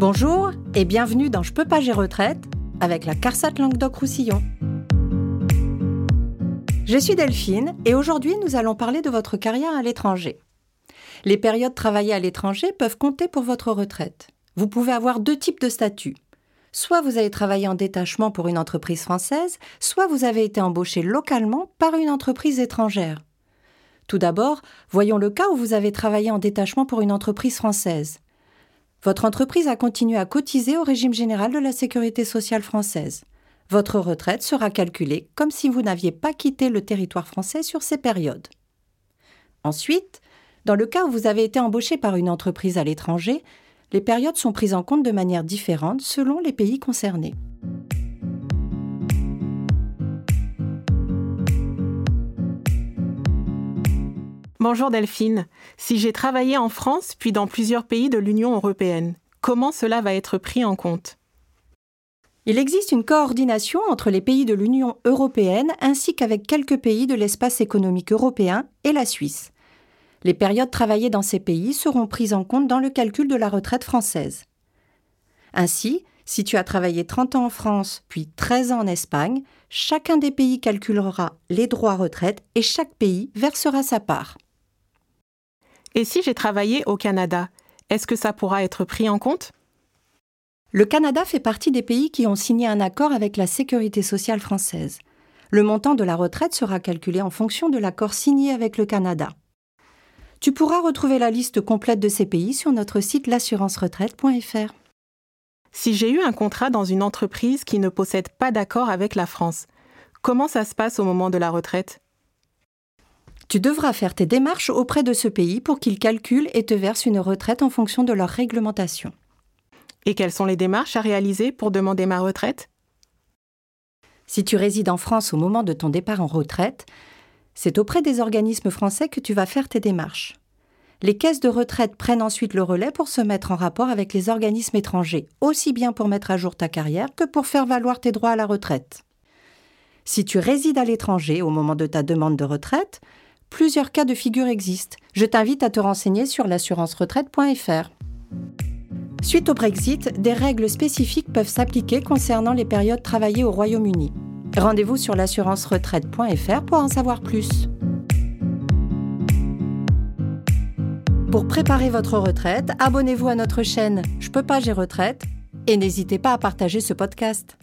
Bonjour et bienvenue dans Je peux pas, j'ai retraite avec la CARSAT Languedoc-Roussillon. Je suis Delphine et aujourd'hui nous allons parler de votre carrière à l'étranger. Les périodes travaillées à l'étranger peuvent compter pour votre retraite. Vous pouvez avoir deux types de statuts. Soit vous avez travaillé en détachement pour une entreprise française, soit vous avez été embauché localement par une entreprise étrangère. Tout d'abord, voyons le cas où vous avez travaillé en détachement pour une entreprise française. Votre entreprise a continué à cotiser au régime général de la sécurité sociale française. Votre retraite sera calculée comme si vous n'aviez pas quitté le territoire français sur ces périodes. Ensuite, dans le cas où vous avez été embauché par une entreprise à l'étranger, les périodes sont prises en compte de manière différente selon les pays concernés. Bonjour Delphine. Si j'ai travaillé en France puis dans plusieurs pays de l'Union européenne, comment cela va être pris en compte? Il existe une coordination entre les pays de l'Union européenne ainsi qu'avec quelques pays de l'espace économique européen et la Suisse. Les périodes travaillées dans ces pays seront prises en compte dans le calcul de la retraite française. Ainsi, si tu as travaillé 30 ans en France puis 13 ans en Espagne, chacun des pays calculera les droits retraite et chaque pays versera sa part. Et si j'ai travaillé au Canada, est-ce que ça pourra être pris en compte? Le Canada fait partie des pays qui ont signé un accord avec la Sécurité sociale française. Le montant de la retraite sera calculé en fonction de l'accord signé avec le Canada. Tu pourras retrouver la liste complète de ces pays sur notre site l'assurance-retraite.fr. Si j'ai eu un contrat dans une entreprise qui ne possède pas d'accord avec la France, comment ça se passe au moment de la retraite? Tu devras faire tes démarches auprès de ce pays pour qu'il calcule et te verse une retraite en fonction de leur réglementation. Et quelles sont les démarches à réaliser pour demander ma retraite? Si tu résides en France au moment de ton départ en retraite, c'est auprès des organismes français que tu vas faire tes démarches. Les caisses de retraite prennent ensuite le relais pour se mettre en rapport avec les organismes étrangers, aussi bien pour mettre à jour ta carrière que pour faire valoir tes droits à la retraite. Si tu résides à l'étranger au moment de ta demande de retraite, plusieurs cas de figure existent. Je t'invite à te renseigner sur l'assurance-retraite.fr. Suite au Brexit, des règles spécifiques peuvent s'appliquer concernant les périodes travaillées au Royaume-Uni. Rendez-vous sur l'assurance-retraite.fr pour en savoir plus. Pour préparer votre retraite, abonnez-vous à notre chaîne Je peux pas, j'ai retraite et n'hésitez pas à partager ce podcast.